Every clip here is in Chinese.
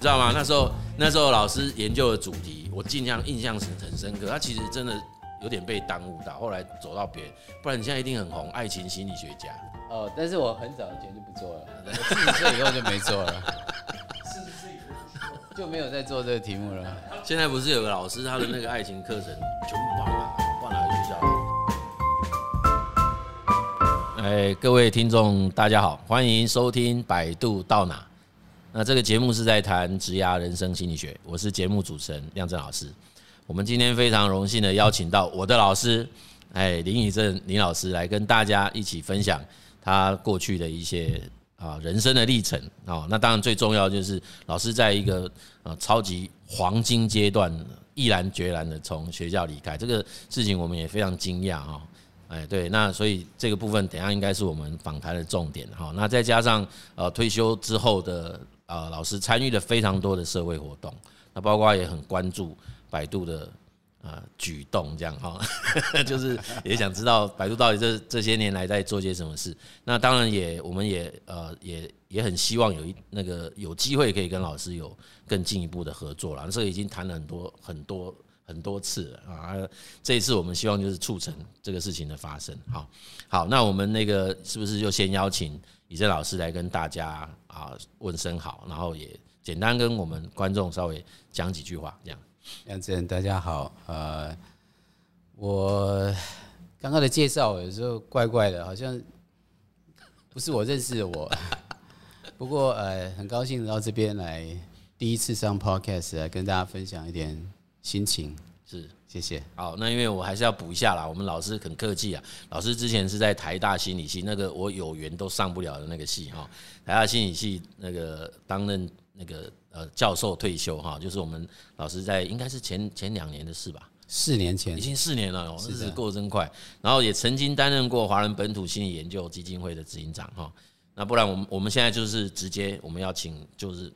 知道吗？那时候那时候老师研究的主题，我尽量印象很很深刻。他其实真的有点被耽误到，后来走到别人，不然你现在一定很红，爱情心理学家。哦，但是我很早以前就不做了，四十岁以后就没做了，四十岁以后就没有再做这个题目了。现在不是有个老师，他的那个爱情课程全部放了，放哪个学校？哎，各位听众大家好，欢迎收听百度到哪。那这个节目是在谈职涯人生心理学，我是节目主持人亮正老师。我们今天非常荣幸的邀请到我的老师，哎，林以正林老师来跟大家一起分享他过去的一些啊人生的历程啊。那当然最重要就是老师在一个呃超级黄金阶段毅然决然的从学校离开，这个事情我们也非常惊讶啊。哎，对，那所以这个部分等下应该是我们访谈的重点哈。那再加上呃退休之后的呃老师参与了非常多的社会活动，那包括也很关注百度的呃举动这样哈，就是也想知道百度到底这这些年来在做些什么事。那当然也我们也呃也也很希望有一那个有机会可以跟老师有更进一步的合作了。这个已经谈了很多很多。很多次了啊！这一次我们希望就是促成这个事情的发生。好，好，那我们那个是不是就先邀请以正老师来跟大家啊问声好，然后也简单跟我们观众稍微讲几句话，这样。亮震，大家好。呃，我刚刚的介绍有时候怪怪的，好像不是我认识的我。不过呃，很高兴到这边来，第一次上 Podcast 来跟大家分享一点。心情是，谢谢。好，那因为我还是要补一下啦。我们老师很客气啊，老师之前是在台大心理系，那个我有缘都上不了的那个系哈。台大心理系那个担任那个呃教授退休哈，就是我们老师在应该是前前两年的事吧，四年前，已经四年了，日子过得真快。然后也曾经担任过华人本土心理研究基金会的执行长哈。那不然我们我们现在就是直接我们要请就是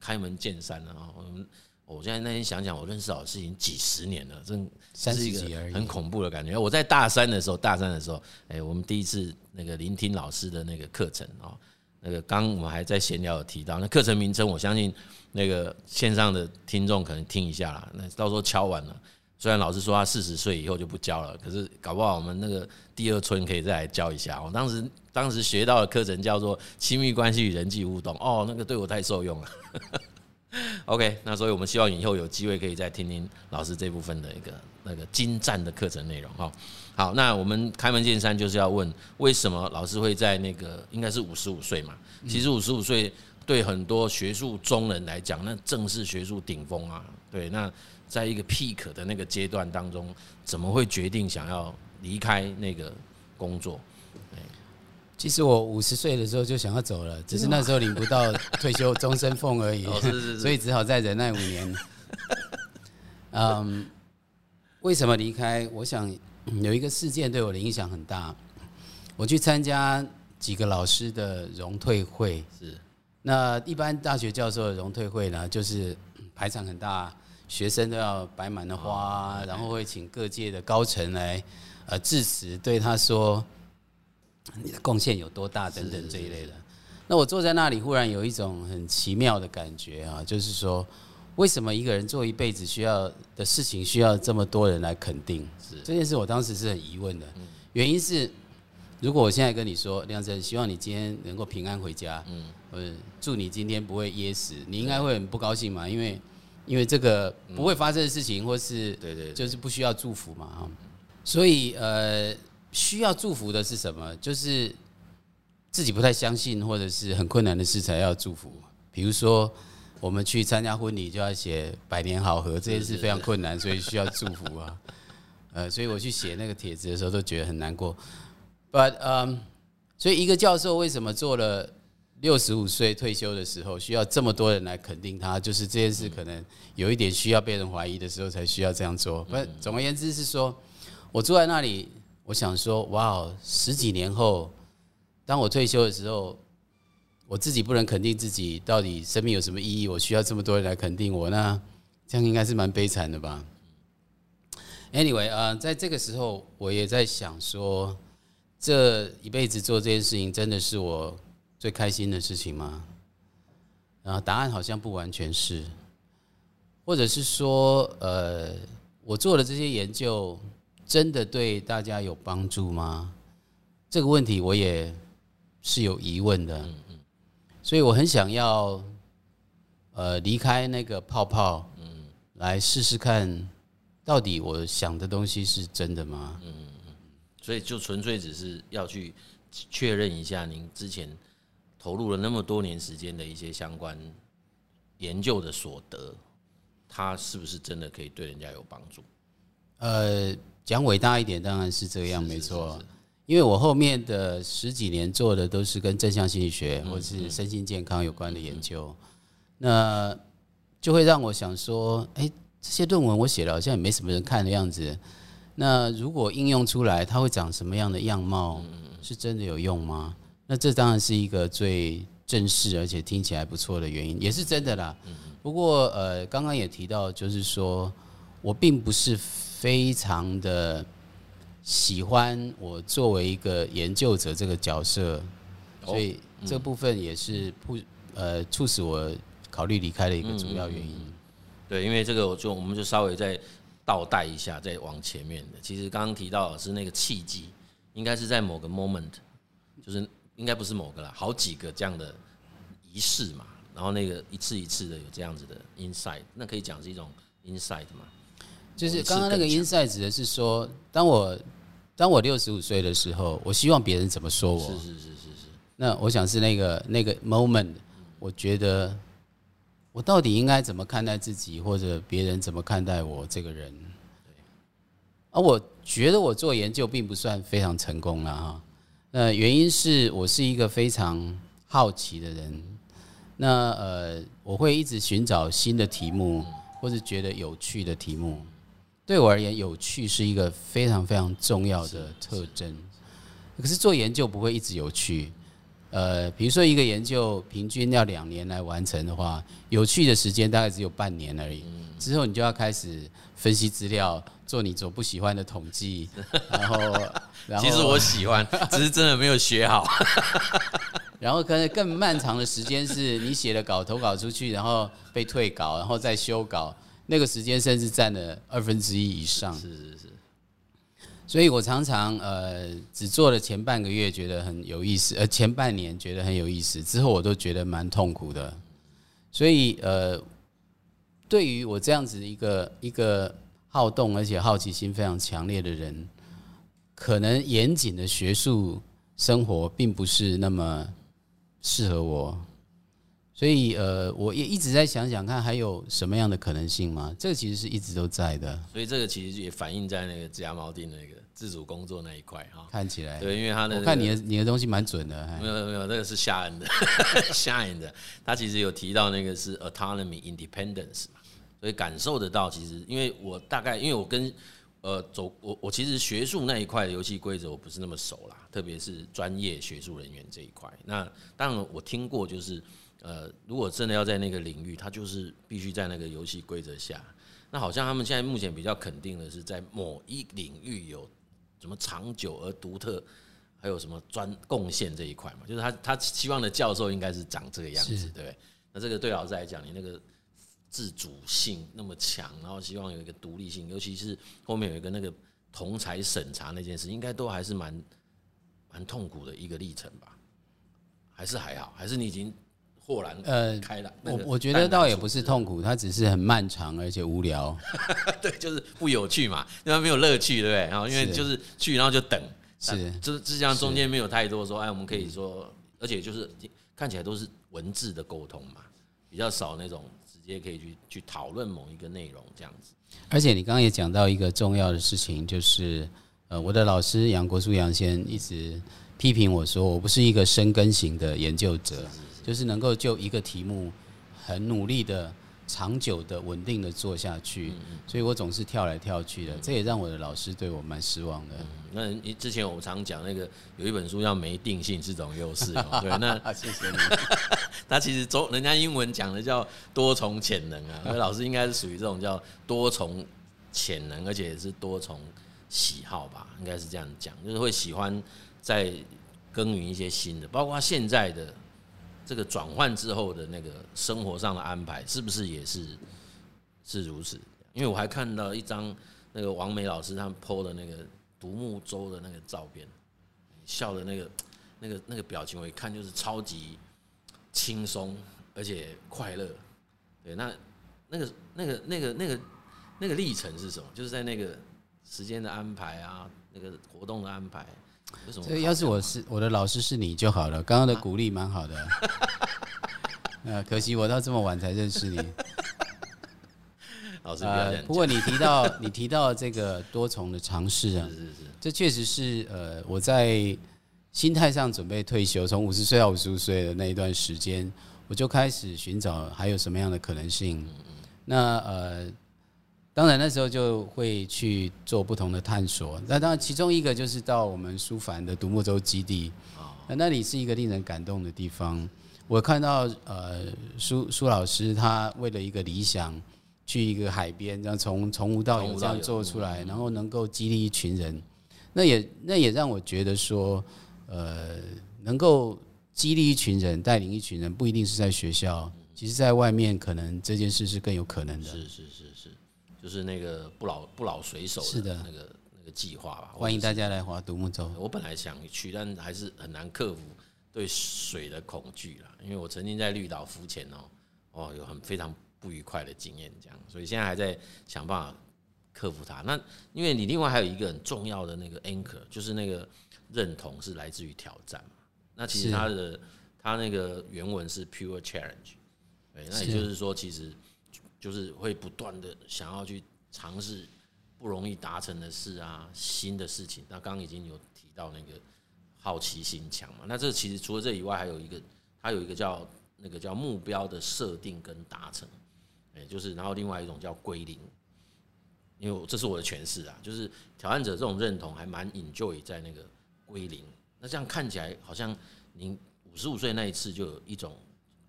开门见山了啊，我们。我现在那天想想，我认识老师已经几十年了，真是一个很恐怖的感觉。我在大三的时候，大三的时候，哎，我们第一次那个聆听老师的那个课程啊，那个刚我们还在闲聊有提到那课程名称，我相信那个线上的听众可能听一下啦。那到时候敲完了，虽然老师说他四十岁以后就不教了，可是搞不好我们那个第二春可以再来教一下。我当时当时学到的课程叫做亲密关系与人际互动，哦，那个对我太受用了。OK，那所以我们希望以后有机会可以再听听老师这部分的一个那个精湛的课程内容哈。好，那我们开门见山就是要问，为什么老师会在那个应该是五十五岁嘛？其实五十五岁对很多学术中人来讲，那正是学术顶峰啊。对，那在一个 peak 的那个阶段当中，怎么会决定想要离开那个工作？其实我五十岁的时候就想要走了，只是那时候领不到退休 终身俸而已，所以只好再忍耐五年。嗯，为什么离开？我想有一个事件对我的影响很大。我去参加几个老师的荣退会，是那一般大学教授的荣退会呢，就是排场很大，学生都要摆满了花，然后会请各界的高层来呃致辞，对他说。你的贡献有多大？等等这一类的。那我坐在那里，忽然有一种很奇妙的感觉啊，就是说，为什么一个人做一辈子需要的事情，需要这么多人来肯定？是这件事，我当时是很疑问的。原因是，如果我现在跟你说，亮震，希望你今天能够平安回家，嗯，祝你今天不会噎死，你应该会很不高兴嘛？因为，因为这个不会发生的事情，或是对对，就是不需要祝福嘛，哈。所以，呃。需要祝福的是什么？就是自己不太相信，或者是很困难的事才要祝福。比如说，我们去参加婚礼就要写“百年好合”，这件事非常困难，所以需要祝福啊。呃，所以我去写那个帖子的时候都觉得很难过。But 嗯，所以一个教授为什么做了六十五岁退休的时候，需要这么多人来肯定他？就是这件事可能有一点需要被人怀疑的时候，才需要这样做。不，总而言之是说，我坐在那里。我想说，哇哦，十几年后，当我退休的时候，我自己不能肯定自己，到底生命有什么意义？我需要这么多人来肯定我，那这样应该是蛮悲惨的吧？Anyway 啊，在这个时候，我也在想说，这一辈子做这件事情，真的是我最开心的事情吗？然后答案好像不完全是，或者是说，呃，我做的这些研究真的对大家有帮助吗？这个问题我也是有疑问的。嗯嗯，所以我很想要，呃，离开那个泡泡，嗯，来试试看，到底我想的东西是真的吗？嗯嗯，所以就纯粹只是要去确认一下您之前。投入了那么多年时间的一些相关研究的所得，它是不是真的可以对人家有帮助？呃，讲伟大一点，当然是这样，没错。因为我后面的十几年做的都是跟正向心理学或是身心健康有关的研究，那就会让我想说，哎，这些论文我写了，好像也没什么人看的样子。那如果应用出来，它会长什么样的样貌？是真的有用吗？那这当然是一个最正式而且听起来不错的原因，也是真的啦。不过呃，刚刚也提到，就是说我并不是非常的喜欢我作为一个研究者这个角色，所以这部分也是不呃促使我考虑离开的一个主要原因。对，因为这个我就我们就稍微再倒带一下，再往前面的。其实刚刚提到的是那个契机，应该是在某个 moment，就是。应该不是某个啦，好几个这样的仪式嘛，然后那个一次一次的有这样子的 insight，那可以讲是一种 insight 嘛？就是刚刚那个 insight 指的是说，当我当我六十五岁的时候，我希望别人怎么说我？是是是是是。那我想是那个那个 moment，我觉得我到底应该怎么看待自己，或者别人怎么看待我这个人？对。而我觉得我做研究并不算非常成功了哈。那，原因是我是一个非常好奇的人，那呃，我会一直寻找新的题目，或是觉得有趣的题目。对我而言，有趣是一个非常非常重要的特征。可是做研究不会一直有趣。呃，比如说一个研究平均要两年来完成的话，有趣的时间大概只有半年而已。之后你就要开始分析资料。做你所不喜欢的统计，然后，然后其实我喜欢，只是真的没有学好。然后可能更漫长的时间是你写了稿投稿出去，然后被退稿，然后再修稿，那个时间甚至占了二分之一以上。是是是。所以我常常呃只做了前半个月觉得很有意思，呃前半年觉得很有意思，之后我都觉得蛮痛苦的。所以呃，对于我这样子一个一个。好动而且好奇心非常强烈的人，可能严谨的学术生活并不是那么适合我，所以呃，我也一直在想想看还有什么样的可能性吗？这个其实是一直都在的。所以这个其实也反映在那个自家锚定那个自主工作那一块哈。看起来对，因为他的、那个、我看你的你的东西蛮准的。没有没有，那个是夏恩的夏恩的，他其实有提到那个是 autonomy independence。所以感受得到，其实因为我大概，因为我跟呃走我我其实学术那一块的游戏规则我不是那么熟啦，特别是专业学术人员这一块。那当然我听过，就是呃如果真的要在那个领域，他就是必须在那个游戏规则下。那好像他们现在目前比较肯定的是，在某一领域有什么长久而独特，还有什么专贡献这一块嘛，就是他他希望的教授应该是长这个样子，对。那这个对老师来讲，你那个。自主性那么强，然后希望有一个独立性，尤其是后面有一个那个同才审查那件事，应该都还是蛮蛮痛苦的一个历程吧？还是还好？还是你已经豁然呃开朗？我我觉得倒也不是痛苦，它只是很漫长而且无聊。对，就是不有趣嘛，因为没有乐趣，对不对？然后因为就是去，然后就等，是就是这样，中间没有太多说，哎，我们可以说，而且就是看起来都是文字的沟通嘛，比较少那种。直接可以去去讨论某一个内容这样子，而且你刚刚也讲到一个重要的事情，就是呃，我的老师杨国书杨先一直批评我说，我不是一个深耕型的研究者，就是能够就一个题目很努力的。长久的、稳定的做下去，所以我总是跳来跳去的，这也让我的老师对我蛮失望的。那之前我常讲那个有一本书叫《没定性是种优势》，对，那谢谢你。他其实中人家英文讲的叫多重潜能啊，那老师应该是属于这种叫多重潜能，而且也是多重喜好吧，应该是这样讲，就是会喜欢在耕耘一些新的，包括现在的这个转换之后的那个生活上的安排，是不是也是是如此？因为我还看到一张那个王梅老师他们 PO 的那个独木舟的那个照片，笑的那个那个那个表情，我一看就是超级轻松而且快乐。对，那那个那个那个那个那个历程是什么？就是在那个时间的安排啊，那个活动的安排，有什么？这要是我是我的老师是你就好了。刚刚的鼓励蛮好的，啊，可惜我到这么晚才认识你。老师不过你提到 你提到这个多重的尝试啊，是是是，这确实是呃我在心态上准备退休，从五十岁到五十五岁的那一段时间，我就开始寻找还有什么样的可能性。那呃，当然那时候就会去做不同的探索。那当然其中一个就是到我们苏凡的独木舟基地，那那里是一个令人感动的地方。我看到呃苏苏老师他为了一个理想。去一个海边，这样从从无到有这样做出来，然后能够激励一群人，那也那也让我觉得说，呃，能够激励一群人，带领一群人，不一定是在学校，其实在外面可能这件事是更有可能的。是是是是，就是那个不老不老水手的那个那个计划吧。欢迎大家来划独木舟。我本来想去，但还是很难克服对水的恐惧啦，因为我曾经在绿岛浮潜哦，哦，有很非常。不愉快的经验，这样，所以现在还在想办法克服它。那因为你另外还有一个很重要的那个 anchor，就是那个认同是来自于挑战嘛。那其实它的它那个原文是 pure challenge，对，那也就是说，其实就是会不断的想要去尝试不容易达成的事啊，新的事情。那刚刚已经有提到那个好奇心强嘛。那这其实除了这以外，还有一个，它有一个叫那个叫目标的设定跟达成。哎就是，然后另外一种叫归零，因为这是我的诠释啊，就是挑战者这种认同还蛮 enjoy 在那个归零。那这样看起来好像您五十五岁那一次就有一种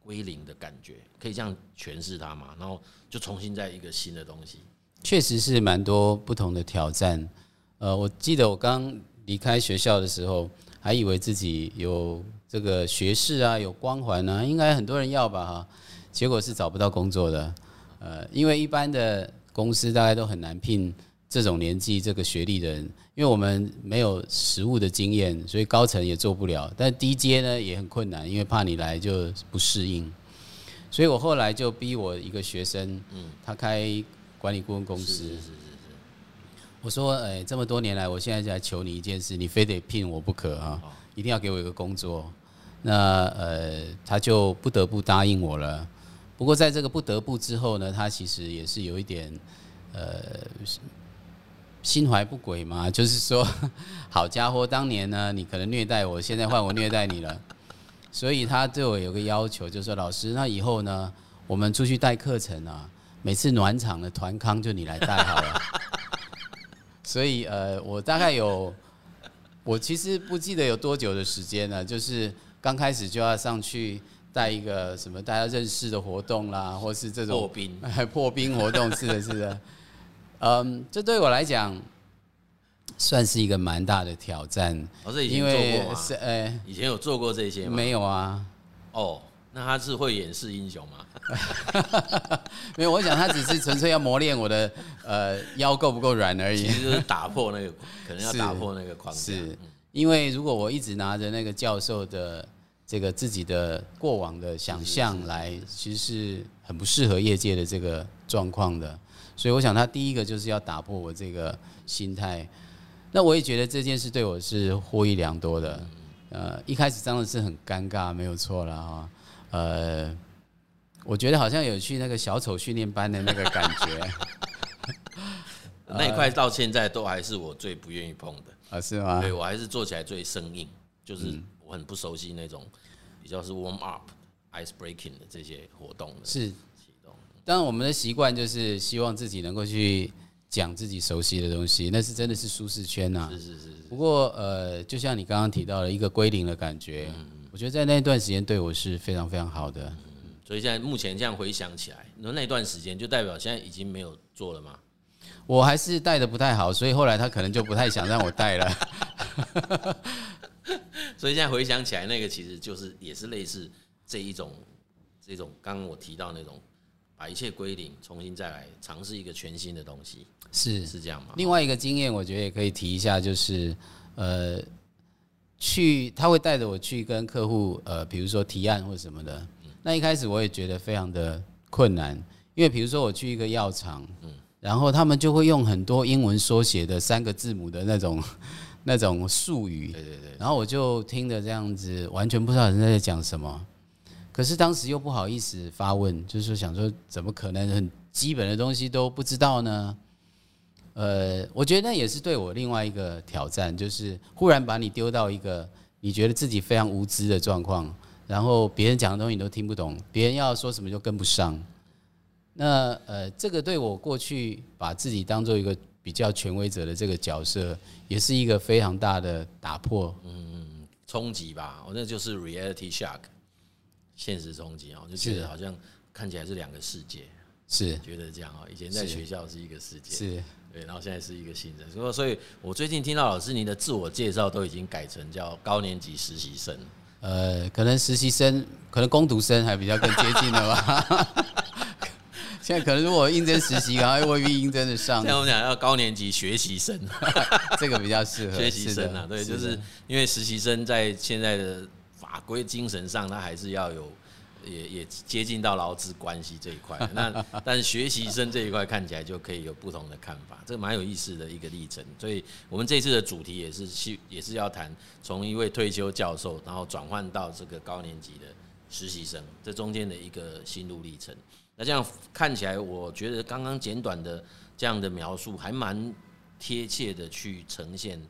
归零的感觉，可以这样诠释它吗？然后就重新再一个新的东西，确实是蛮多不同的挑战。呃，我记得我刚离开学校的时候，还以为自己有这个学士啊，有光环啊，应该很多人要吧哈，结果是找不到工作的。呃，因为一般的公司大概都很难聘这种年纪、这个学历的人，因为我们没有实务的经验，所以高层也做不了。但低阶呢也很困难，因为怕你来就不适应。所以我后来就逼我一个学生，嗯，他开管理顾问公司。是是是是。我说，哎，这么多年来，我现在就来求你一件事，你非得聘我不可啊，一定要给我一个工作。那呃，他就不得不答应我了。不过在这个不得不之后呢，他其实也是有一点，呃，心怀不轨嘛。就是说，好家伙，当年呢，你可能虐待我，现在换我虐待你了。所以他对我有个要求，就是说，老师，那以后呢，我们出去带课程啊，每次暖场的团康就你来带好了。所以呃，我大概有，我其实不记得有多久的时间了，就是刚开始就要上去。带一个什么大家认识的活动啦，或是这种破冰、破冰活动，是的，是的。嗯，这对我来讲算是一个蛮大的挑战。老师以前做过吗？是，呃，以前有做过这些吗？没有啊。哦，那他是会演示英雄吗？没有，我想他只是纯粹要磨练我的呃腰够不够软而已。其实就是打破那个，可能要打破那个框架。是因为如果我一直拿着那个教授的。这个自己的过往的想象来，其实是很不适合业界的这个状况的，所以我想他第一个就是要打破我这个心态。那我也觉得这件事对我是获益良多的。呃，一开始真的是很尴尬，没有错了哈。呃，我觉得好像有去那个小丑训练班的那个感觉。那一块到现在都还是我最不愿意碰的啊？是吗？对，我还是做起来最生硬，就是。我很不熟悉那种比较是 warm up、ice breaking 的这些活动的是。当然，我们的习惯就是希望自己能够去讲自己熟悉的东西，那是真的是舒适圈呐。是是是。不过呃，就像你刚刚提到的一个归零的感觉，我觉得在那段时间对我是非常非常好的。所以现在目前这样回想起来，那那段时间就代表现在已经没有做了吗？我还是带的不太好，所以后来他可能就不太想让我带了。所以现在回想起来，那个其实就是也是类似这一种这种刚刚我提到那种把一切归零，重新再来尝试一个全新的东西，是是这样吗？另外一个经验，我觉得也可以提一下，就是呃，去他会带着我去跟客户呃，比如说提案或者什么的。那一开始我也觉得非常的困难，因为比如说我去一个药厂，嗯，然后他们就会用很多英文缩写的三个字母的那种那种术语，对对对，然后我就听着这样子，完全不知道人家在讲什么。可是当时又不好意思发问，就是想说怎么可能很基本的东西都不知道呢？呃，我觉得那也是对我另外一个挑战，就是忽然把你丢到一个你觉得自己非常无知的状况。然后别人讲的东西你都听不懂，别人要说什么就跟不上。那呃，这个对我过去把自己当做一个比较权威者的这个角色，也是一个非常大的打破，嗯，冲击吧。我那就是 reality shock，现实冲击哦，就觉得好像看起来是两个世界，是觉得这样哦。以前在学校是一个世界，是对，然后现在是一个新人。所以，所以我最近听到老师您的自我介绍都已经改成叫高年级实习生。呃，可能实习生，可能工读生还比较更接近了吧。现在可能如果应征实习，然后未必应征得上。像我们讲要高年级学习生，这个比较适合学习生啊。对，就是因为实习生在现在的法规精神上，他还是要有。也也接近到劳资关系这一块，那 但学习生这一块看起来就可以有不同的看法，这蛮有意思的一个历程。所以我们这次的主题也是去也是要谈从一位退休教授，然后转换到这个高年级的实习生，这中间的一个心路历程。那这样看起来，我觉得刚刚简短的这样的描述还蛮贴切的，去呈现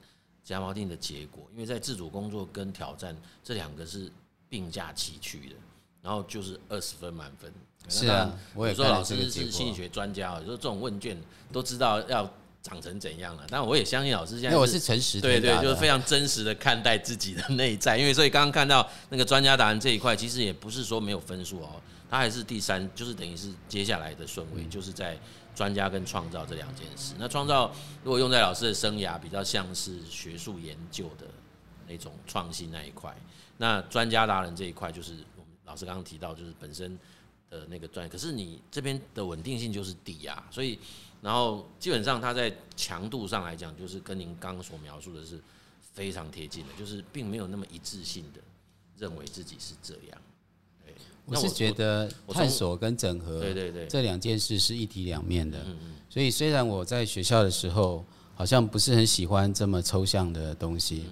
加锚定的结果。因为在自主工作跟挑战这两个是并驾齐驱的。然后就是二十分满分。是啊，我也说老师是心理学专家，有时候这种问卷都知道要长成怎样了。但我也相信老师现在，因为我是诚实，对对，就是非常真实的看待自己的内在。因为所以刚刚看到那个专家答案这一块，其实也不是说没有分数哦，他还是第三，就是等于是接下来的顺位，就是在专家跟创造这两件事。那创造如果用在老师的生涯，比较像是学术研究的那种创新那一块。那专家达人这一块就是我们。老师刚刚提到，就是本身的那个专业，可是你这边的稳定性就是低啊，所以然后基本上它在强度上来讲，就是跟您刚刚所描述的是非常贴近的，就是并没有那么一致性的认为自己是这样。我是觉得探索跟整合，对对对，这两件事是一体两面的。所以虽然我在学校的时候好像不是很喜欢这么抽象的东西。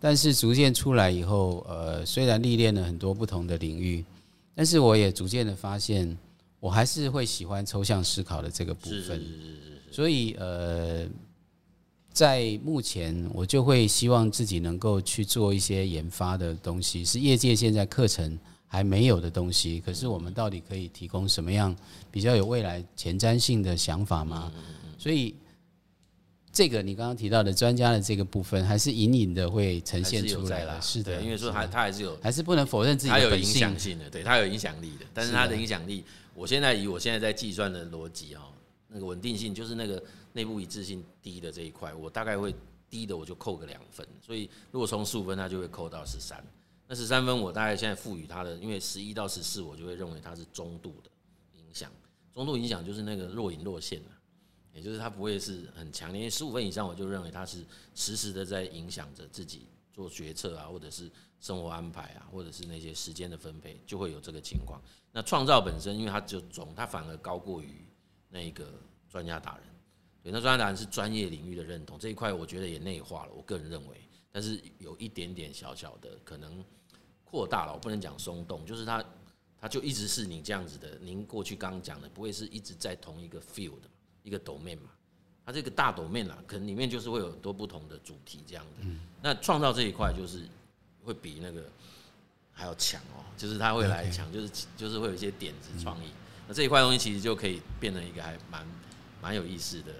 但是逐渐出来以后，呃，虽然历练了很多不同的领域，但是我也逐渐的发现，我还是会喜欢抽象思考的这个部分。所以，呃，在目前我就会希望自己能够去做一些研发的东西，是业界现在课程还没有的东西。可是我们到底可以提供什么样比较有未来前瞻性的想法吗？所以。这个你刚刚提到的专家的这个部分，还是隐隐的会呈现出来了。是的，因为说他他还是有，还是不能否认自己他有影响性的，对他有影响力的。但是他的影响力，我现在以我现在在计算的逻辑哦，那个稳定性就是那个内部一致性低的这一块，我大概会低的我就扣个两分。所以如果从十五分，他就会扣到十三。那十三分我大概现在赋予他的，因为十一到十四，我就会认为它是中度的影响。中度影响就是那个若隐若现的。也就是他不会是很强烈，因为十五分以上，我就认为他是实时的在影响着自己做决策啊，或者是生活安排啊，或者是那些时间的分配，就会有这个情况。那创造本身，因为它就总，它反而高过于那个专家达人。对，那专家达人是专业领域的认同这一块，我觉得也内化了。我个人认为，但是有一点点小小的可能扩大了，我不能讲松动，就是它它就一直是你这样子的。您过去刚刚讲的，不会是一直在同一个 field。一个 domain 嘛，它这个大 domain 啦，可能里面就是会有很多不同的主题这样的。那创造这一块就是会比那个还要强哦，就是它会来强，就是就是会有一些点子创意。那这一块东西其实就可以变成一个还蛮蛮有意思的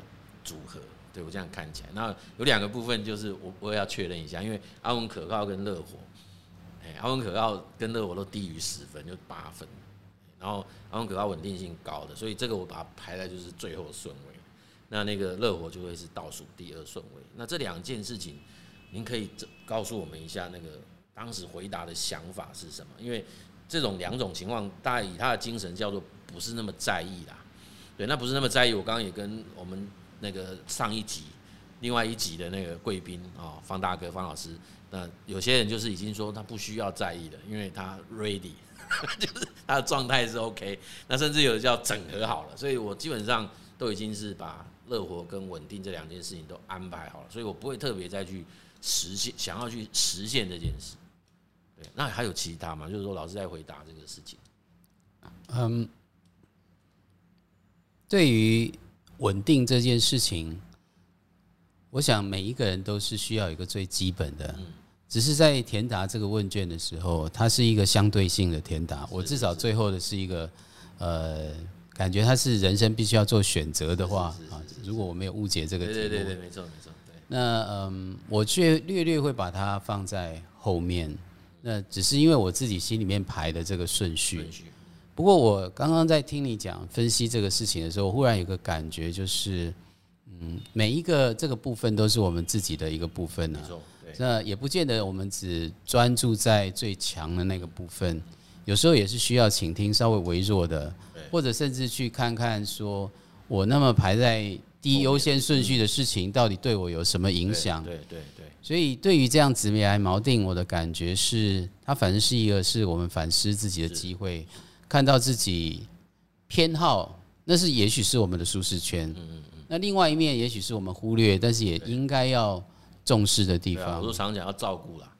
组合。对我这样看起来，那有两个部分就是我我也要确认一下，因为阿文可靠跟乐活，哎，阿文可靠跟乐活都低于十分，就八分。然后阿文可靠稳定性高的，所以这个我把它排在就是最后顺位。那那个乐活就会是倒数第二顺位。那这两件事情，您可以告诉我们一下，那个当时回答的想法是什么？因为这种两种情况，大概以他的精神叫做不是那么在意啦。对，那不是那么在意。我刚刚也跟我们那个上一集、另外一集的那个贵宾啊，方大哥、方老师，那有些人就是已经说他不需要在意了，因为他 ready，就是他的状态是 OK。那甚至有的叫整合好了，所以我基本上都已经是把乐活跟稳定这两件事情都安排好了，所以我不会特别再去实现，想要去实现这件事。对，那还有其他吗？就是说，老师在回答这个事情。嗯。对于稳定这件事情，我想每一个人都是需要一个最基本的。只是在填答这个问卷的时候，它是一个相对性的填答。我至少最后的是一个，呃，感觉它是人生必须要做选择的话啊。如果我没有误解这个题目，对对对，没错没错。那嗯，我却略略会把它放在后面。那只是因为我自己心里面排的这个顺序。不过我刚刚在听你讲分析这个事情的时候，忽然有个感觉，就是，嗯，每一个这个部分都是我们自己的一个部分呢。那也不见得我们只专注在最强的那个部分，有时候也是需要倾听稍微微弱的，或者甚至去看看说，我那么排在第一优先顺序的事情，到底对我有什么影响？对对对。所以对于这样子来锚定，我的感觉是，它反正是一个是我们反思自己的机会。看到自己偏好，那是也许是我们的舒适圈。嗯嗯嗯。那另外一面，也许是我们忽略，但是也应该要重视的地方。我都常讲要照顾啦，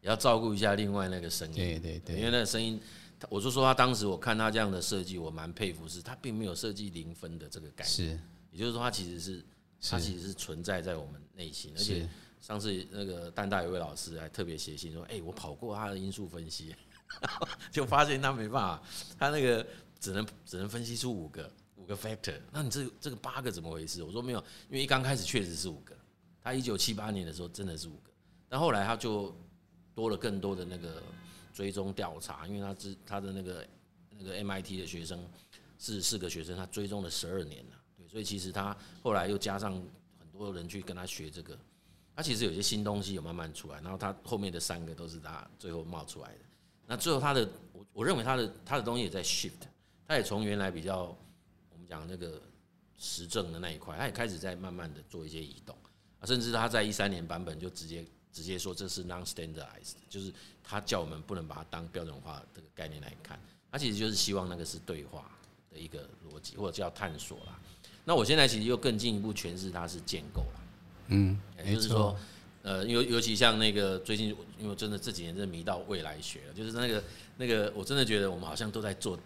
也要照顾一下另外那个声音。对对对。因为那个声音，我就说他当时我看他这样的设计，我蛮佩服，是他并没有设计零分的这个概念。是。也就是说，他其实是，他其实是存在在我们内心。而且上次那个蛋大有位老师还特别写信说：“哎，我跑过他的因素分析。” 就发现他没办法，他那个只能只能分析出五个五个 factor。那你这这个八个怎么回事？我说没有，因为一刚开始确实是五个。他一九七八年的时候真的是五个，但后来他就多了更多的那个追踪调查，因为他是他的那个那个 MIT 的学生是四个学生，他追踪了十二年了。对，所以其实他后来又加上很多人去跟他学这个，他其实有些新东西有慢慢出来，然后他后面的三个都是他最后冒出来的。那最后，他的我我认为他的他的东西也在 shift，他也从原来比较我们讲那个实证的那一块，他也开始在慢慢的做一些移动啊，甚至他在一三年版本就直接直接说这是 non-standardized，就是他叫我们不能把它当标准化这个概念来看，他其实就是希望那个是对话的一个逻辑或者叫探索啦。那我现在其实又更进一步诠释它是建构了，嗯，也就是说。呃，尤尤其像那个最近，因为真的这几年真的迷到未来学了，就是那个那个，我真的觉得我们好像都在做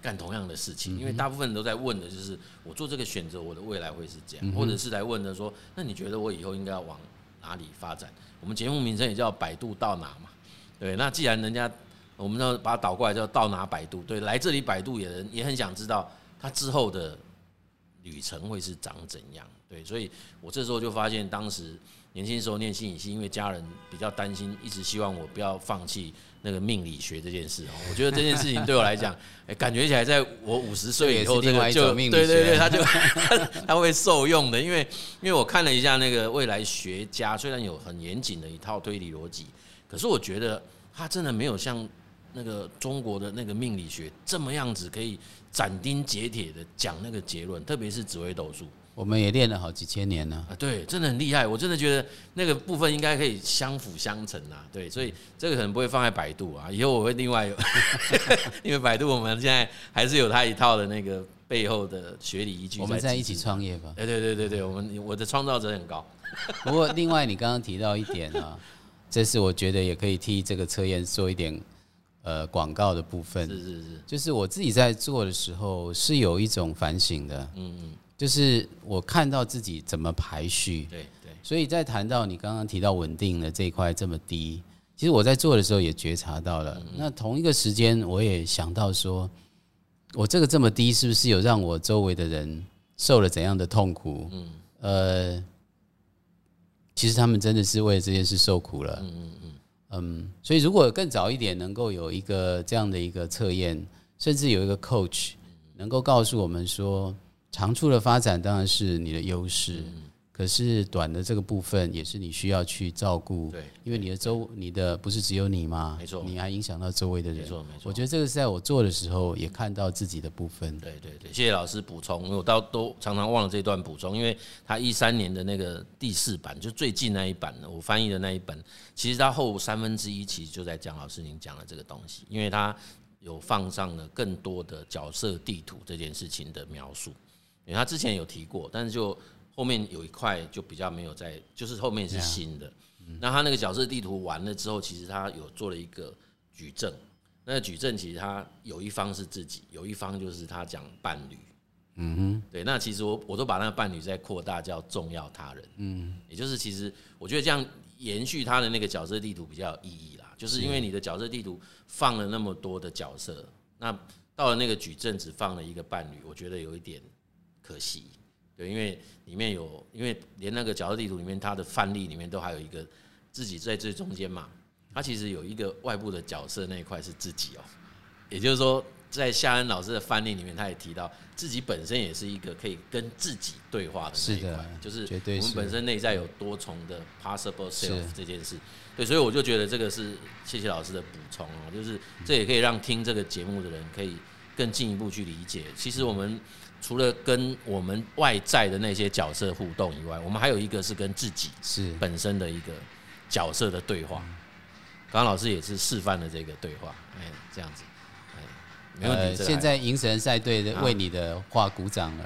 干同样的事情，因为大部分人都在问的就是我做这个选择，我的未来会是这样，或者是来问的说，那你觉得我以后应该要往哪里发展？我们节目名称也叫百度到哪嘛，对，那既然人家我们要把它倒过来叫到哪百度，对，来这里百度也人也很想知道他之后的旅程会是长怎样，对，所以我这时候就发现当时。年轻时候念心理系，因为家人比较担心，一直希望我不要放弃那个命理学这件事哦。我觉得这件事情对我来讲，哎，感觉起来在我 五十岁以后，这个就对对对，他就 他会受用的。因为因为我看了一下那个未来学家，虽然有很严谨的一套推理逻辑，可是我觉得他真的没有像那个中国的那个命理学这么样子可以斩钉截铁的讲那个结论，特别是紫微斗数。我们也练了好几千年了啊！对，真的很厉害。我真的觉得那个部分应该可以相辅相成啊。对，所以这个可能不会放在百度啊，以后我会另外有，因为百度我们现在还是有它一套的那个背后的学理依据。我们在一起创业吧。对对对对对，我们我的创造者很高。不过另外你刚刚提到一点啊，这是我觉得也可以替这个测验做一点呃广告的部分。是是是，就是我自己在做的时候是有一种反省的。嗯嗯。就是我看到自己怎么排序，对对，所以在谈到你刚刚提到稳定的这一块这么低，其实我在做的时候也觉察到了。那同一个时间，我也想到说，我这个这么低，是不是有让我周围的人受了怎样的痛苦？嗯，呃，其实他们真的是为了这件事受苦了。嗯嗯嗯，嗯，所以如果更早一点能够有一个这样的一个测验，甚至有一个 coach 能够告诉我们说。长处的发展当然是你的优势，可是短的这个部分也是你需要去照顾，对，因为你的周你的不是只有你吗？没错，你还影响到周围的人，没错没错。我觉得这个是在我做的时候也看到自己的部分。对对对，谢谢老师补充，因为我到都常常忘了这段补充，因为他一三年的那个第四版，就最近那一版，我翻译的那一本，其实他后三分之一其实就在讲老师您讲的这个东西，因为他有放上了更多的角色地图这件事情的描述，因为他之前有提过，但是就。后面有一块就比较没有在，就是后面是新的。那他那个角色地图完了之后，其实他有做了一个矩阵。那个矩阵其实他有一方是自己，有一方就是他讲伴侣。嗯哼，对。那其实我我都把那个伴侣再扩大叫重要他人。嗯，也就是其实我觉得这样延续他的那个角色地图比较有意义啦。就是因为你的角色地图放了那么多的角色，那到了那个矩阵只放了一个伴侣，我觉得有一点可惜。对，因为里面有，因为连那个角色地图里面，它的范例里面都还有一个自己在最中间嘛。它其实有一个外部的角色那一块是自己哦，也就是说，在夏恩老师的范例里面，他也提到自己本身也是一个可以跟自己对话的那一块，就是我们本身内在有多重的 possible self 这件事。对，所以我就觉得这个是谢谢老师的补充啊，就是这也可以让听这个节目的人可以更进一步去理解，其实我们。除了跟我们外在的那些角色互动以外，我们还有一个是跟自己是本身的一个角色的对话。刚刚老师也是示范了这个对话，哎，这样子，哎，没问题。现在银神赛队的为你的话鼓掌了，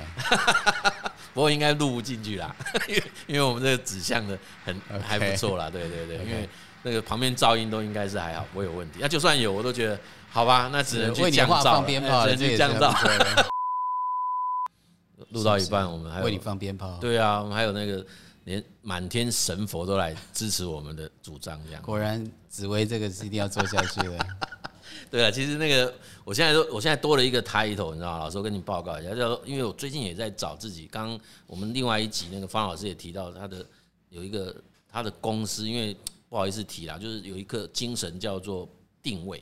不过应该录不进去啦，因为因为我们这个指向的很还不错啦，对对对，因为那个旁边噪音都应该是还好，不会有问题。那就算有，我都觉得好吧，那只能去降噪，只能去降噪。录到一半，我们还为你放鞭炮。对啊，我们还有那个连满天神佛都来支持我们的主张，这样。果然，紫薇这个是一定要做下去的。对啊，其实那个我现在都，我现在多了一个 title，你知道吗？老师，我跟你报告一下，叫因为我最近也在找自己。刚我们另外一集那个方老师也提到，他的有一个他的公司，因为不好意思提啦，就是有一个精神叫做定位，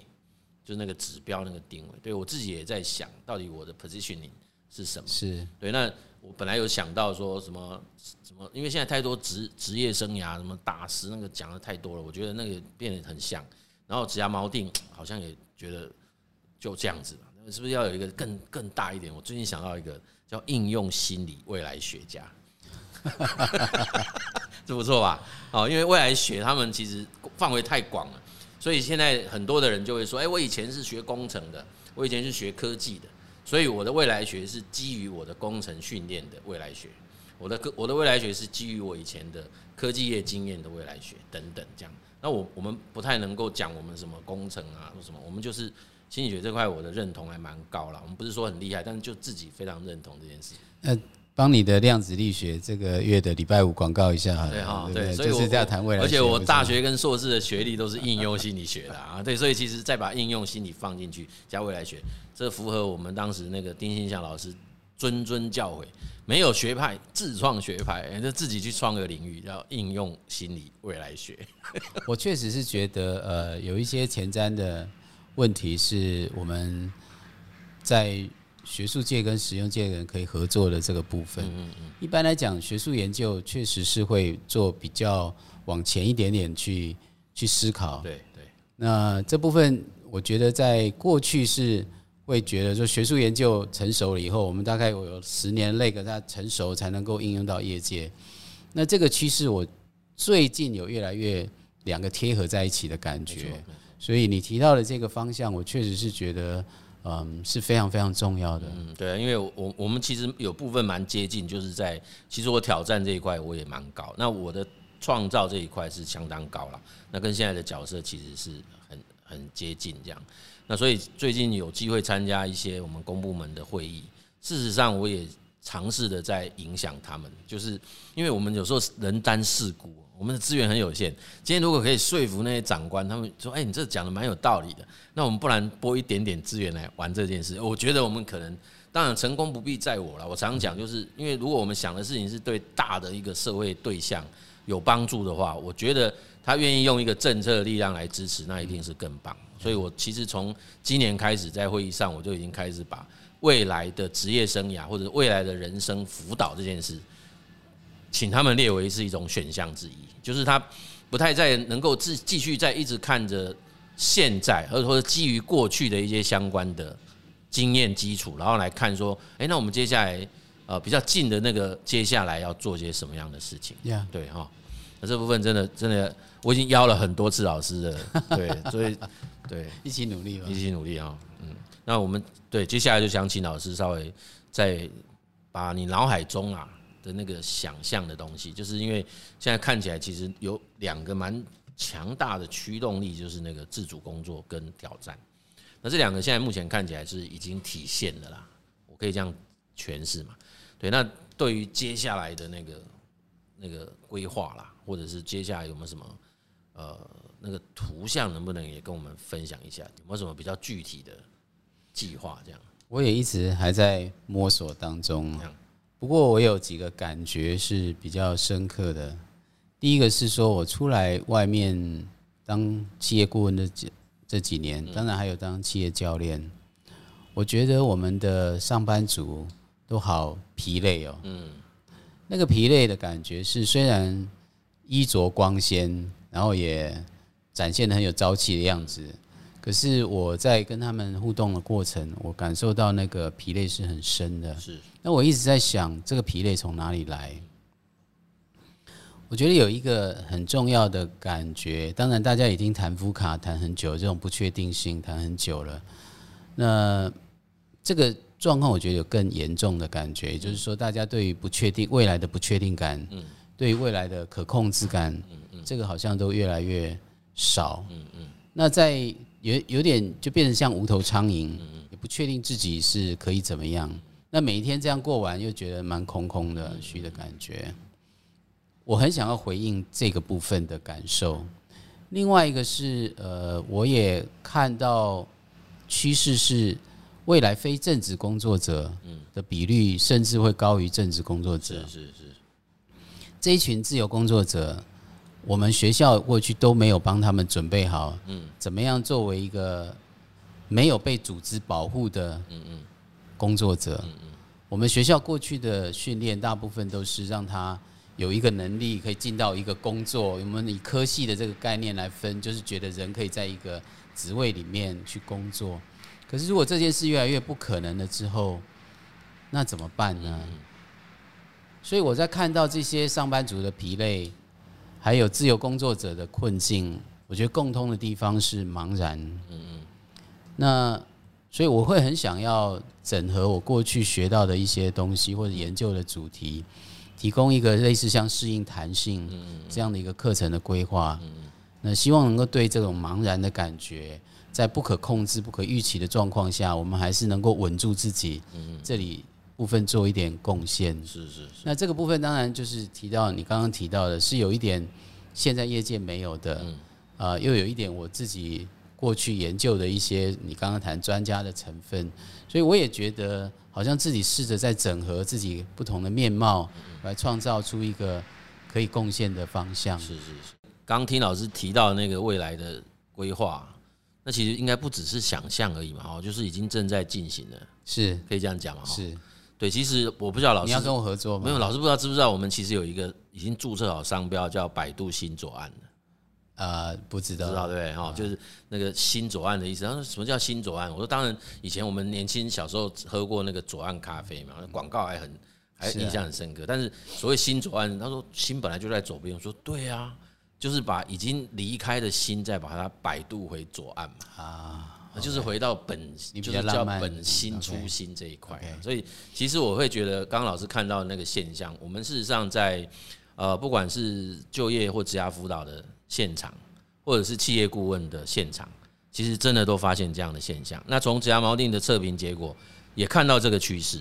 就是那个指标那个定位。对我自己也在想，到底我的 positioning。是什么？是对。那我本来有想到说什么什么，因为现在太多职职业生涯什么大师那个讲的太多了，我觉得那个变得很像。然后职涯锚定好像也觉得就这样子吧。那是不是要有一个更更大一点？我最近想到一个叫应用心理未来学家，这不错吧？哦，因为未来学他们其实范围太广了，所以现在很多的人就会说：哎，我以前是学工程的，我以前是学科技的。所以我的未来学是基于我的工程训练的未来学，我的科我的未来学是基于我以前的科技业经验的未来学等等这样。那我我们不太能够讲我们什么工程啊或什么，我们就是心理学这块我的认同还蛮高了。我们不是说很厉害，但是就自己非常认同这件事。呃，帮你的量子力学这个月的礼拜五广告一下。对哈，对，所以我是在谈未来。而且我大学跟硕士的学历都是应用心理学的啊，对，所以其实再把应用心理放进去加未来学。这符合我们当时那个丁兴祥老师谆谆教诲，没有学派，自创学派，就自己去创个领域，叫应用心理未来学。我确实是觉得，呃，有一些前瞻的问题是我们在学术界跟实用界的人可以合作的这个部分。一般来讲，学术研究确实是会做比较往前一点点去去思考。对对。那这部分，我觉得在过去是。会觉得说学术研究成熟了以后，我们大概有十年那个它成熟才能够应用到业界。那这个趋势我最近有越来越两个贴合在一起的感觉。所以你提到的这个方向，我确实是觉得嗯是非常非常重要的。嗯，对，因为我我们其实有部分蛮接近，就是在其实我挑战这一块我也蛮高，那我的创造这一块是相当高了。那跟现在的角色其实是很很接近这样。那所以最近有机会参加一些我们公部门的会议，事实上我也尝试的在影响他们，就是因为我们有时候人单势孤，我们的资源很有限。今天如果可以说服那些长官，他们说：“哎，你这讲的蛮有道理的。”那我们不然拨一点点资源来玩这件事。我觉得我们可能，当然成功不必在我了。我常常讲，就是因为如果我们想的事情是对大的一个社会对象有帮助的话，我觉得他愿意用一个政策的力量来支持，那一定是更棒。所以，我其实从今年开始，在会议上，我就已经开始把未来的职业生涯或者未来的人生辅导这件事，请他们列为是一种选项之一，就是他不太再能够继继续在一直看着现在，或者说基于过去的一些相关的经验基础，然后来看说，哎，那我们接下来呃比较近的那个接下来要做些什么样的事情？呀，对哈，那这部分真的真的我已经邀了很多次老师了，对，所以对，一起努力吧，一起努力啊，嗯，那我们对接下来就想请老师稍微再把你脑海中啊。的那个想象的东西，就是因为现在看起来其实有两个蛮强大的驱动力，就是那个自主工作跟挑战。那这两个现在目前看起来是已经体现了啦，我可以这样诠释嘛？对，那对于接下来的那个那个规划啦，或者是接下来有没有什么呃那个图像，能不能也跟我们分享一下？有没有什么比较具体的计划？这样，我也一直还在摸索当中。不过我有几个感觉是比较深刻的。第一个是说，我出来外面当企业顾问的这这几年，当然还有当企业教练，我觉得我们的上班族都好疲累哦。嗯，那个疲累的感觉是，虽然衣着光鲜，然后也展现的很有朝气的样子。可是我在跟他们互动的过程，我感受到那个疲累是很深的。是，那我一直在想，这个疲累从哪里来？我觉得有一个很重要的感觉，当然大家已经谈福卡谈很久，这种不确定性谈很久了。那这个状况，我觉得有更严重的感觉，就是说，大家对于不确定未来的不确定感，嗯，对于未来的可控制感，嗯嗯，这个好像都越来越少。嗯嗯，那在有有点就变成像无头苍蝇，也不确定自己是可以怎么样。那每一天这样过完，又觉得蛮空空的、虚的感觉。我很想要回应这个部分的感受。另外一个是，呃，我也看到趋势是，未来非正职工作者的比率甚至会高于正职工作者。是是是，这一群自由工作者。我们学校过去都没有帮他们准备好，嗯，怎么样作为一个没有被组织保护的，嗯嗯，工作者，嗯嗯，我们学校过去的训练大部分都是让他有一个能力可以进到一个工作，我们以科系的这个概念来分，就是觉得人可以在一个职位里面去工作。可是如果这件事越来越不可能了之后，那怎么办呢？所以我在看到这些上班族的疲累。还有自由工作者的困境，我觉得共通的地方是茫然。嗯。那所以我会很想要整合我过去学到的一些东西或者研究的主题，提供一个类似像适应弹性这样的一个课程的规划。那希望能够对这种茫然的感觉，在不可控制、不可预期的状况下，我们还是能够稳住自己。这里。部分做一点贡献，是是是。那这个部分当然就是提到你刚刚提到的，是有一点现在业界没有的，啊、嗯呃，又有一点我自己过去研究的一些你刚刚谈专家的成分，所以我也觉得好像自己试着在整合自己不同的面貌，来创造出一个可以贡献的方向。是是是。刚听老师提到那个未来的规划，那其实应该不只是想象而已嘛，哦，就是已经正在进行了，是可以这样讲嘛？是。对，其实我不知道老师你要跟我合作吗？没有，老师不知道知不知道？我们其实有一个已经注册好商标，叫“百度新左岸”的。呃，不知道，知道对哈，就是那个“新左岸”的意思。他说：“什么叫新左岸？”我说：“当然，以前我们年轻小时候喝过那个左岸咖啡嘛，广告还很还印象很深刻。但是所谓新左岸，他说新本来就在左边。我说对啊，就是把已经离开的心，再把它摆渡回左岸嘛。啊。那就是回到本，就是叫本心初心这一块。所以其实我会觉得，刚刚老师看到那个现象，我们事实上在呃，不管是就业或职涯辅导的现场，或者是企业顾问的现场，其实真的都发现这样的现象。那从职涯锚定的测评结果也看到这个趋势，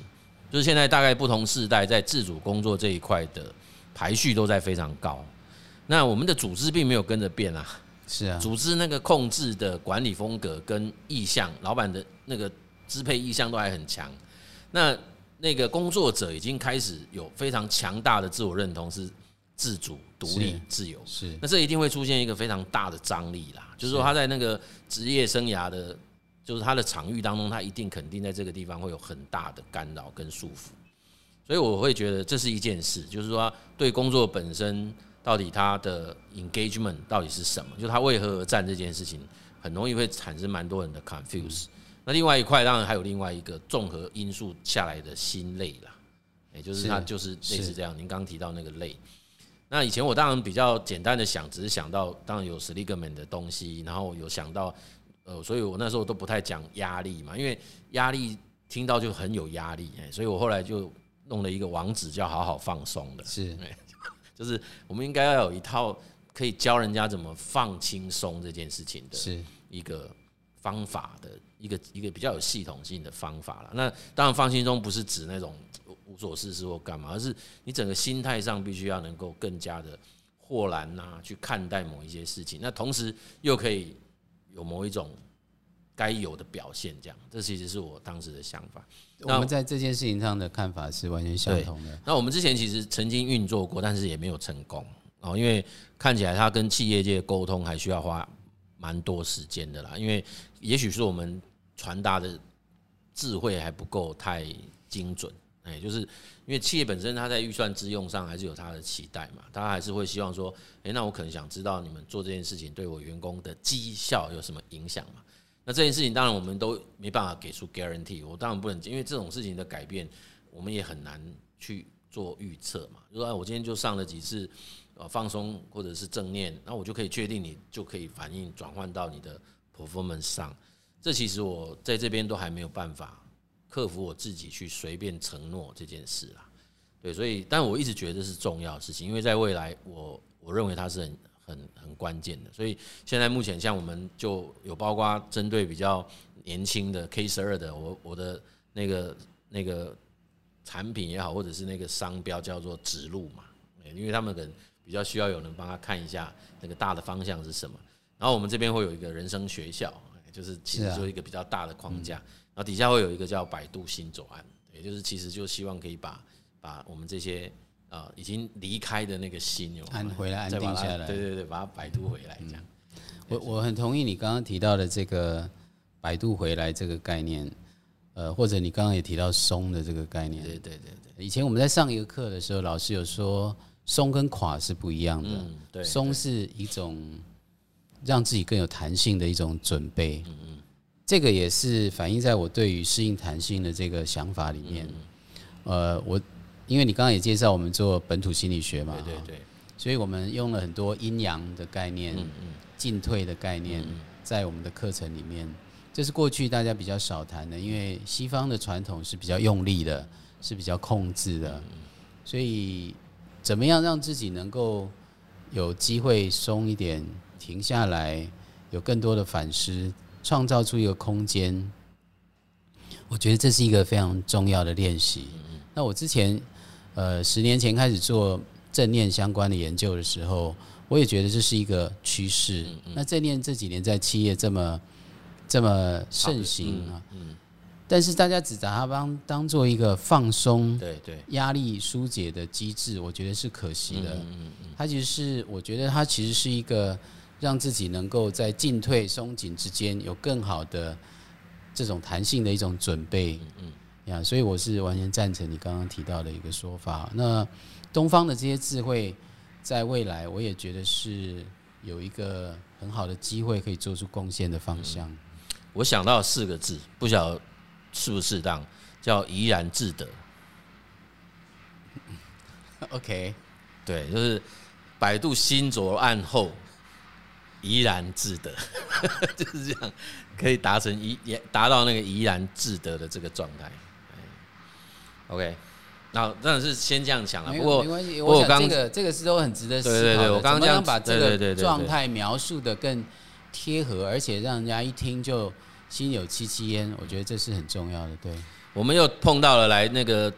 就是现在大概不同世代在自主工作这一块的排序都在非常高。那我们的组织并没有跟着变啊。是啊，组织那个控制的管理风格跟意向，老板的那个支配意向都还很强。那那个工作者已经开始有非常强大的自我认同，是自主、独立、自由。是，那这一定会出现一个非常大的张力啦。就是说他在那个职业生涯的，就是他的场域当中，他一定肯定在这个地方会有很大的干扰跟束缚。所以我会觉得这是一件事，就是说对工作本身到底他的 engagement 到底是什么，就他为何而战这件事情，很容易会产生蛮多人的 confuse。那另外一块当然还有另外一个综合因素下来的心累啦，也就是他就是。类似这样。您刚刚提到那个累，那以前我当然比较简单的想，只是想到当然有 Seligman 的东西，然后有想到呃，所以我那时候都不太讲压力嘛，因为压力听到就很有压力，哎所以我后来就弄了一个网址叫好好放松的，是，就是我们应该要有一套可以教人家怎么放轻松这件事情的，是一个方法的。一个一个比较有系统性的方法了。那当然，放轻松不是指那种无所事事或干嘛，而是你整个心态上必须要能够更加的豁然呐，去看待某一些事情。那同时又可以有某一种该有的表现，这样，这其实是我当时的想法。我们在这件事情上的看法是完全相同的。那我们之前其实曾经运作过，但是也没有成功哦，因为看起来他跟企业界沟通还需要花蛮多时间的啦。因为也许是我们。传达的智慧还不够太精准，哎，就是因为企业本身它在预算之用上还是有它的期待嘛，他还是会希望说，哎，那我可能想知道你们做这件事情对我员工的绩效有什么影响嘛？那这件事情当然我们都没办法给出 guarantee，我当然不能，因为这种事情的改变我们也很难去做预测嘛。就说我今天就上了几次呃放松或者是正念，那我就可以确定你就可以反应转换到你的 performance 上。这其实我在这边都还没有办法克服我自己去随便承诺这件事啦，对，所以但我一直觉得是重要的事情，因为在未来我我认为它是很很很关键的，所以现在目前像我们就有包括针对比较年轻的 K 十二的，我我的那个那个产品也好，或者是那个商标叫做指路嘛，因为他们可能比较需要有人帮他看一下那个大的方向是什么，然后我们这边会有一个人生学校。就是其实做一个比较大的框架，然后底下会有一个叫百度新左岸，也就是其实就希望可以把把我们这些呃已经离开的那个心有安回来安定下来，对对对，把它摆渡回来这样。我我很同意你刚刚提到的这个摆渡回来这个概念，呃，或者你刚刚也提到松的这个概念，对对对对。以前我们在上一个课的时候，老师有说松跟垮是不一样的，对，松是一种。让自己更有弹性的一种准备，嗯嗯，这个也是反映在我对于适应弹性的这个想法里面。呃，我因为你刚刚也介绍我们做本土心理学嘛，对对对，所以我们用了很多阴阳的概念，嗯嗯，进退的概念，在我们的课程里面，这是过去大家比较少谈的，因为西方的传统是比较用力的，是比较控制的，所以怎么样让自己能够有机会松一点？停下来，有更多的反思，创造出一个空间。我觉得这是一个非常重要的练习。那我之前，呃，十年前开始做正念相关的研究的时候，我也觉得这是一个趋势。那正念这几年在企业这么这么盛行啊，但是大家只把它当当做一个放松、对对压力疏解的机制，我觉得是可惜的。它其实是，我觉得它其实是一个。让自己能够在进退松紧之间有更好的这种弹性的一种准备，嗯呀，所以我是完全赞成你刚刚提到的一个说法。那东方的这些智慧，在未来我也觉得是有一个很好的机会可以做出贡献的方向。我想到四个字，不晓得适不适当，叫怡然自得。OK，对，就是百度新左岸后。怡然自得，就是这样，可以达成怡也达到那个怡然自得的这个状态。OK，那当然是先这样讲了。不过没关系，我想这个这个是都很值得思考的。对对对，我刚刚这样把这个状态描述的更贴合，而且让人家一听就心有戚戚焉。我觉得这是很重要的。对，我们又碰到了来那个。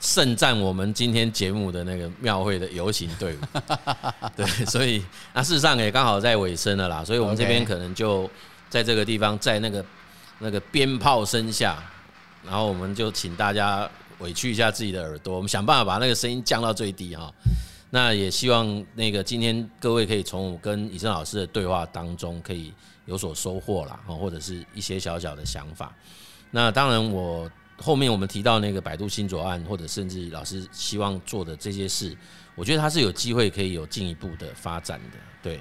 盛赞我们今天节目的那个庙会的游行队伍，对，所以那事实上也刚好在尾声了啦，所以我们这边可能就在这个地方，在那个那个鞭炮声下，然后我们就请大家委屈一下自己的耳朵，我们想办法把那个声音降到最低哈。那也希望那个今天各位可以从我跟以正老师的对话当中可以有所收获啦，或者是一些小小的想法。那当然我。后面我们提到那个百度新左岸，或者甚至老师希望做的这些事，我觉得他是有机会可以有进一步的发展的。对，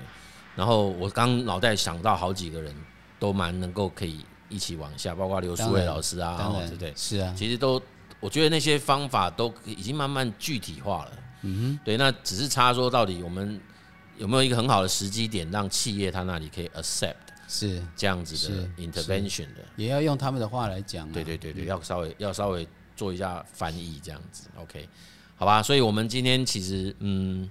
然后我刚脑袋想到好几个人都蛮能够可以一起往下，包括刘书伟老师啊，对不对？是啊，其实都我觉得那些方法都已经慢慢具体化了。嗯哼，对，那只是差说到底我们有没有一个很好的时机点，让企业他那里可以 accept。是这样子的 intervention 的，也要用他们的话来讲。对对对对，要稍微要稍微做一下翻译，这样子。OK，好吧。所以，我们今天其实，嗯，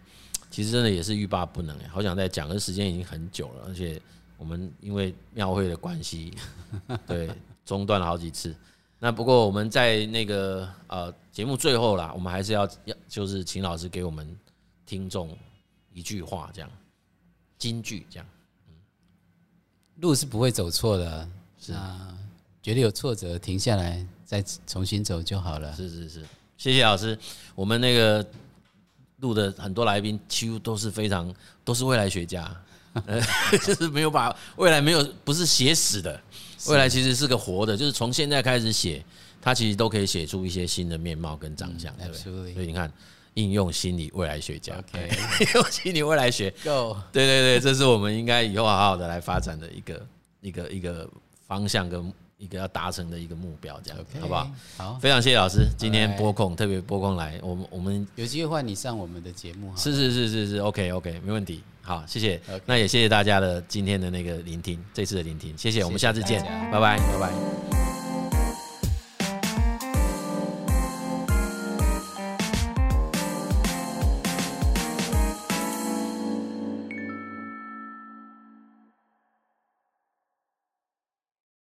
其实真的也是欲罢不能哎，好想再讲，可是时间已经很久了，而且我们因为庙会的关系，对，中断了好几次。那不过我们在那个呃节目最后啦，我们还是要要就是请老师给我们听众一句话，这样金句这样。嗯路是不会走错的，是啊，觉得有挫折，停下来再重新走就好了。是是是，谢谢老师。我们那个录的很多来宾，几乎都是非常都是未来学家，就是没有把未来没有不是写死的，未来其实是个活的，就是从现在开始写，他其实都可以写出一些新的面貌跟长相，对不对？所以你看。应用心理未来学家，OK，应 用心理未来学，Go，对对对，这是我们应该以后好好的来发展的一个一个一个方向跟一个要达成的一个目标，这样子，好不好？好，非常谢谢老师今天播控特别播控来，我们我们有机会换你上我们的节目，是是是是是，OK OK，没问题，好，谢谢，那也谢谢大家的今天的那个聆听，这次的聆听，谢谢，我们下次见，拜拜拜拜。